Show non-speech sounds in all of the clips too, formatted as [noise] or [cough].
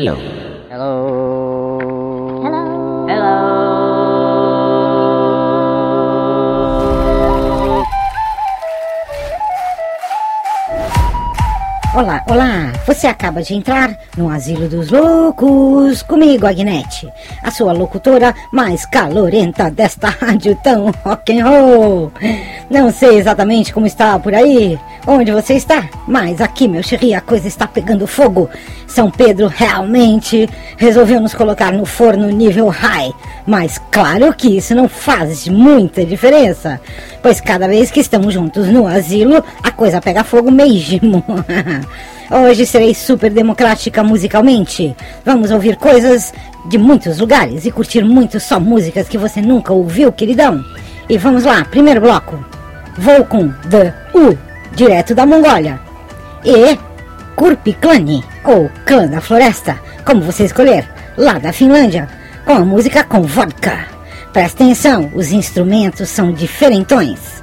Hello. Hello. Hello. Olá, olá! Você acaba de entrar no Asilo dos Loucos comigo, Agnete, a sua locutora mais calorenta desta [laughs] rádio tão rock and roll. Não sei exatamente como está por aí, onde você está, mas aqui, meu xerri, a coisa está pegando fogo. São Pedro realmente resolveu nos colocar no forno nível high, mas claro que isso não faz muita diferença, pois cada vez que estamos juntos no asilo, a coisa pega fogo mesmo. [laughs] Hoje serei super democrática musicalmente. Vamos ouvir coisas de muitos lugares e curtir muito só músicas que você nunca ouviu, queridão. E vamos lá, primeiro bloco. Com The U, direto da Mongólia. E Kurpiklani, ou Clã da Floresta, como você escolher, lá da Finlândia, com a música com vodka. Presta atenção, os instrumentos são diferentões.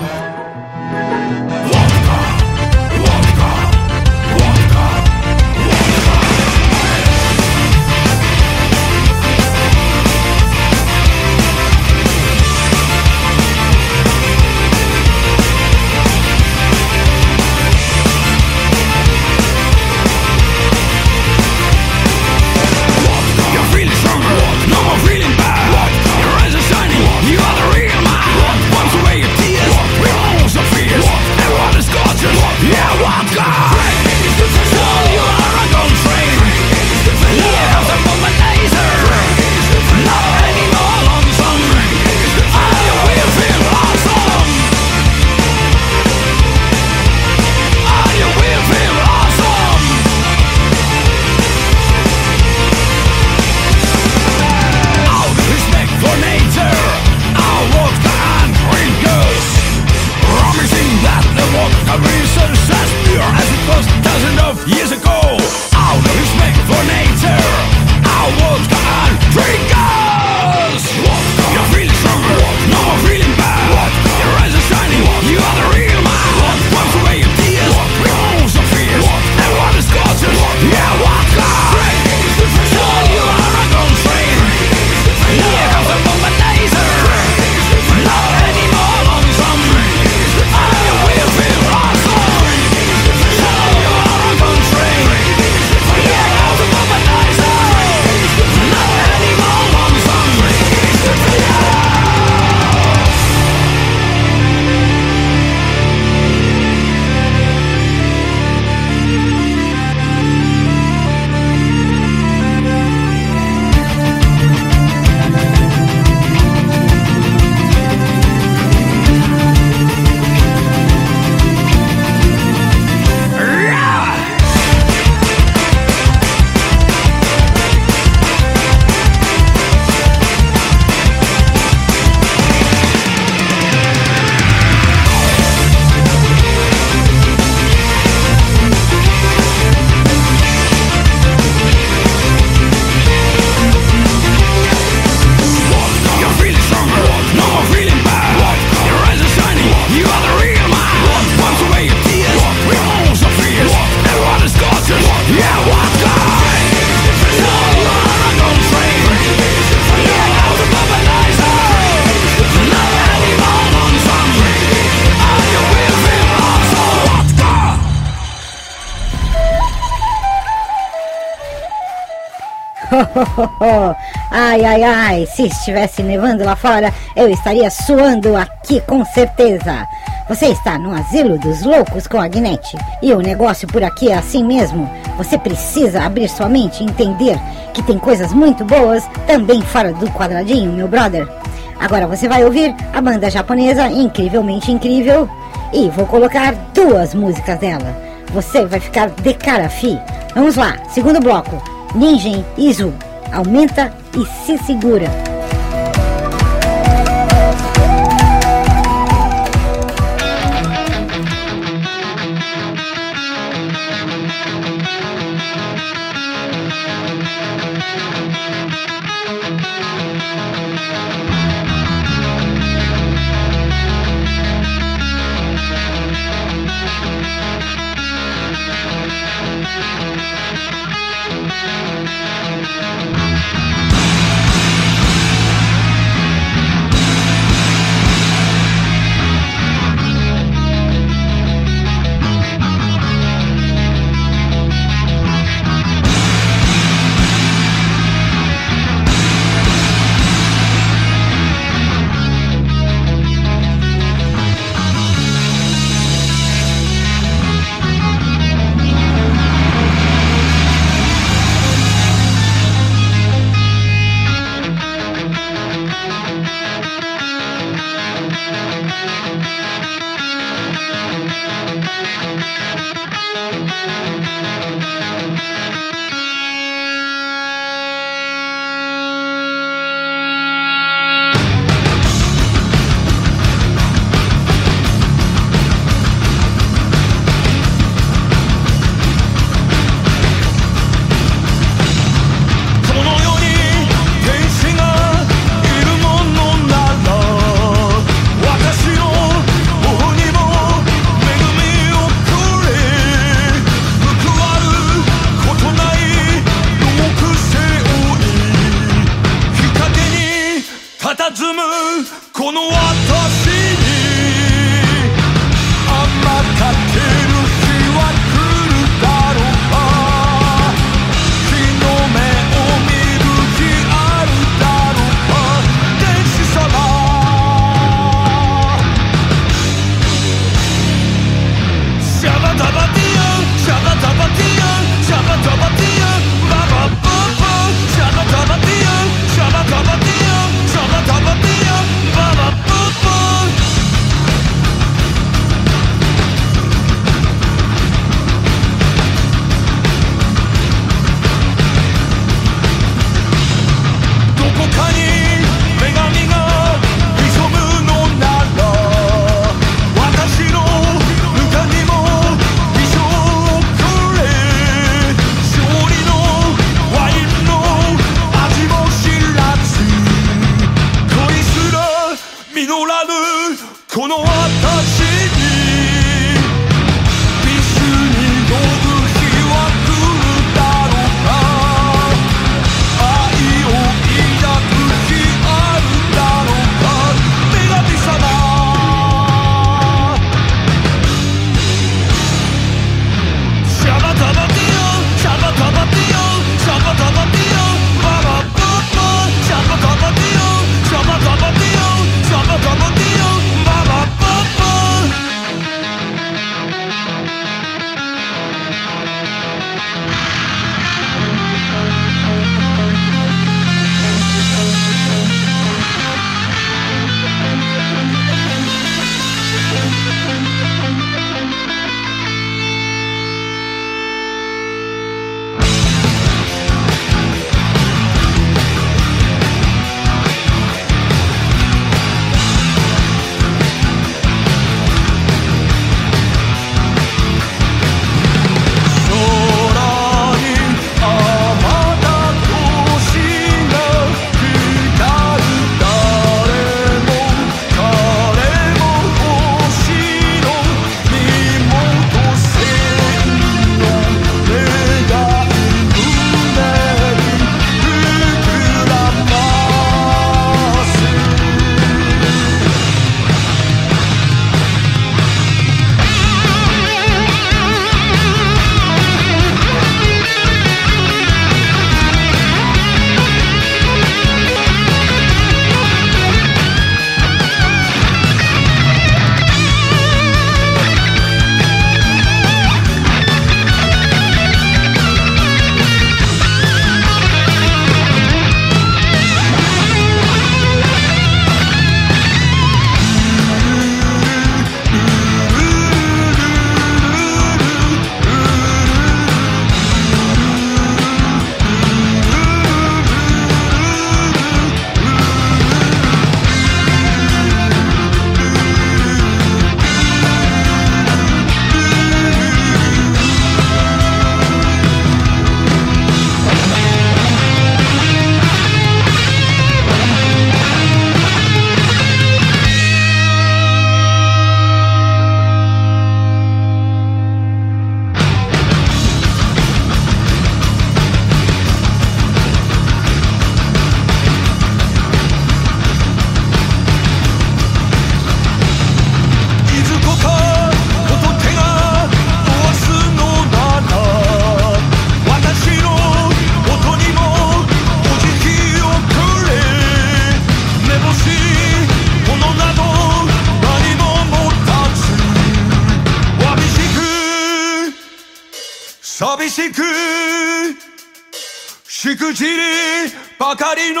[laughs] ai, ai, ai, se estivesse nevando lá fora, eu estaria suando aqui com certeza. Você está no asilo dos loucos com a Agnete. E o negócio por aqui é assim mesmo. Você precisa abrir sua mente e entender que tem coisas muito boas também fora do quadradinho, meu brother. Agora você vai ouvir a banda japonesa Incrivelmente Incrível e vou colocar duas músicas dela. Você vai ficar de cara fi. Vamos lá, segundo bloco. Ninja Izu aumenta e se segura. 実らぬこの私明かりの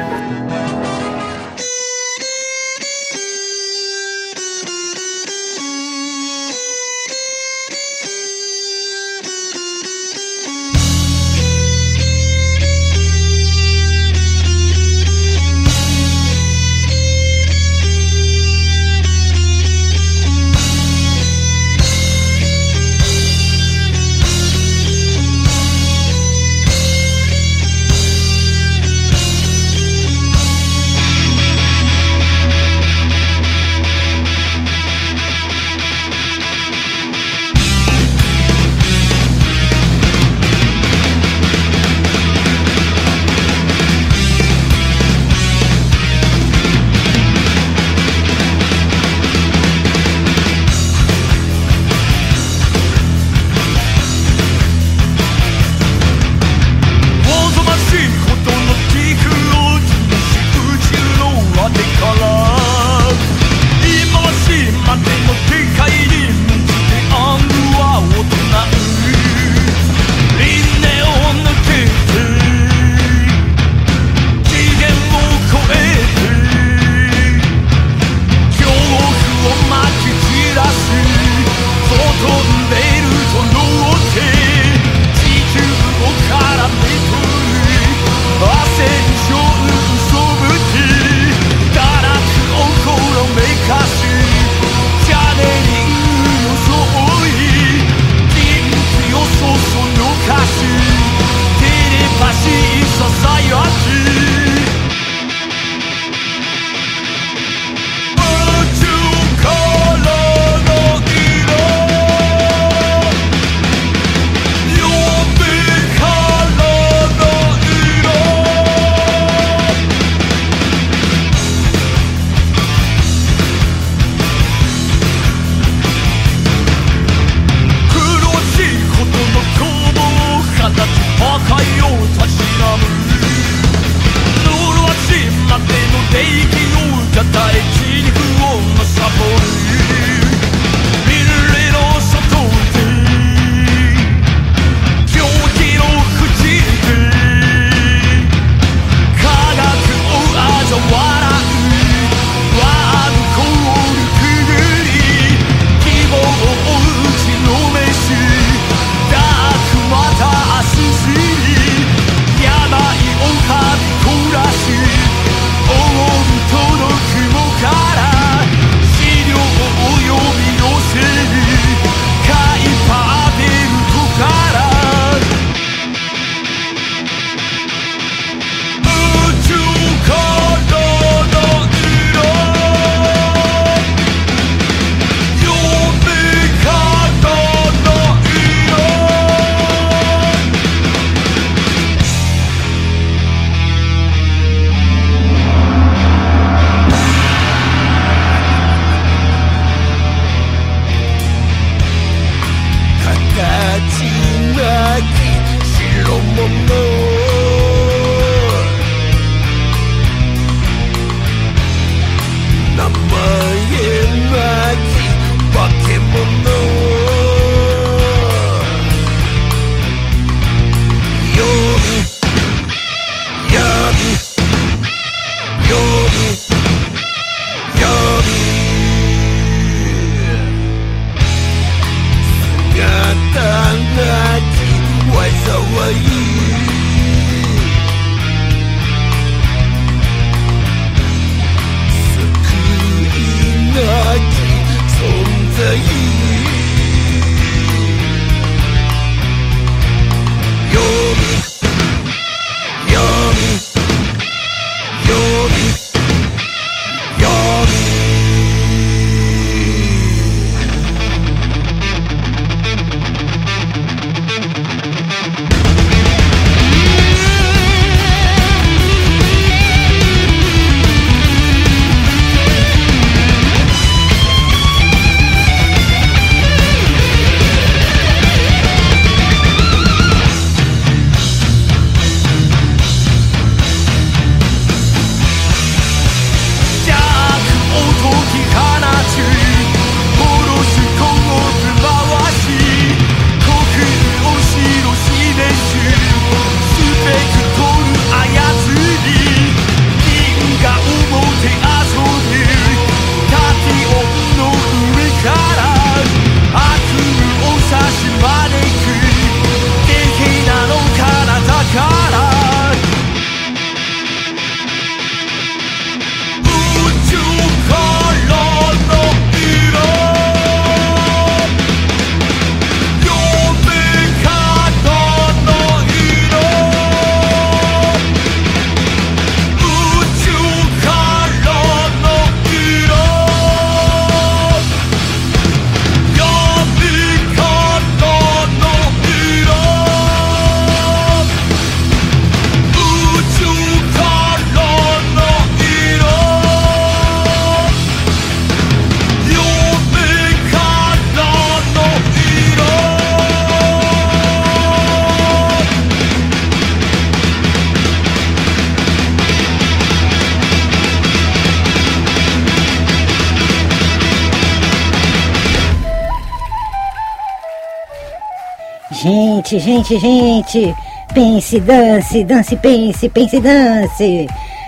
Gente, gente, gente, pense, dance, dance, pense, pense, dance.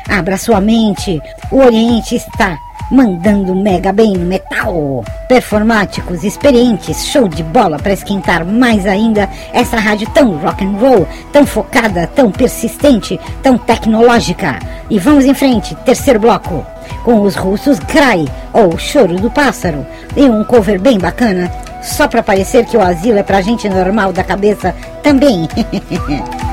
Abra sua mente, o Oriente está mandando mega bem no metal. Performáticos, experientes, show de bola para esquentar mais ainda essa rádio tão rock and roll, tão focada, tão persistente, tão tecnológica. E vamos em frente, terceiro bloco, com os russos Cry, ou Choro do Pássaro, e um cover bem bacana, só para parecer que o asilo é pra gente normal da cabeça também. [laughs]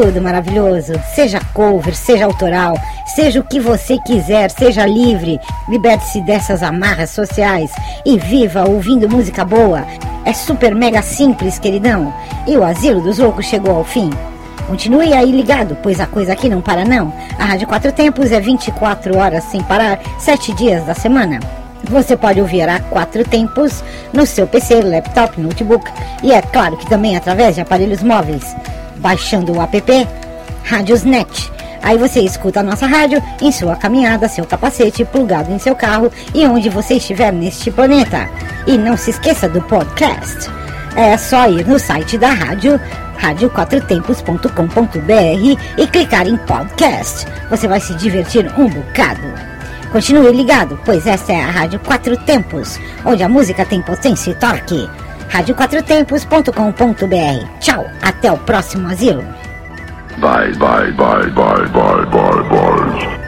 Tudo maravilhoso. Seja cover, seja autoral, seja o que você quiser, seja livre. Liberte-se dessas amarras sociais e viva ouvindo música boa. É super mega simples, queridão. E o Asilo dos Loucos chegou ao fim. Continue aí ligado, pois a coisa aqui não para não. A Rádio Quatro Tempos é 24 horas sem parar, 7 dias da semana. Você pode ouvir a quatro tempos no seu PC, laptop, notebook e é claro que também através de aparelhos móveis. Baixando o app Radiosnet. Aí você escuta a nossa rádio em sua caminhada, seu capacete plugado em seu carro e onde você estiver neste planeta. E não se esqueça do podcast. É só ir no site da rádio radioquatrotempos.com.br e clicar em podcast. Você vai se divertir um bocado. Continue ligado, pois essa é a Rádio Quatro Tempos, onde a música tem potência e torque. radioquatrotempos.com.br. Tchau, até o próximo asilo. Bye, bye, bye, bye, bye, bye, bye.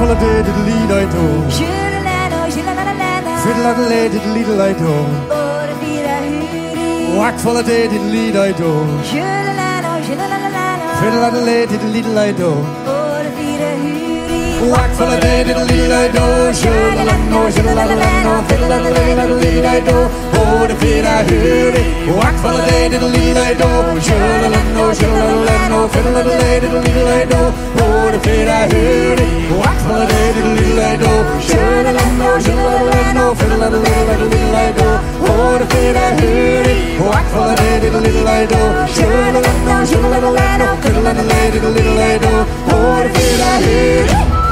What did lead I? Fiddle lay did lead I do? What for a day did lead I do? Fiddle lay did lead I do? What for a day did lead I do? Shoulda la no, shoulda la la no, fiddle I do? Oh, the feet I heard it. What for a day did lead I do? Shoulda la no, shoulda la no, fiddle at a lay did lead I do? Oh, the feet I heard it. What for a day did lead I do? Shoulda la no, shoulda la no, fiddle at a lay did lead I do? Oh, the feet I heard it. What for a day did lead I do? Shoulda la no, shoulda la no, fiddle at a lay did lead I do? Oh, the feet I heard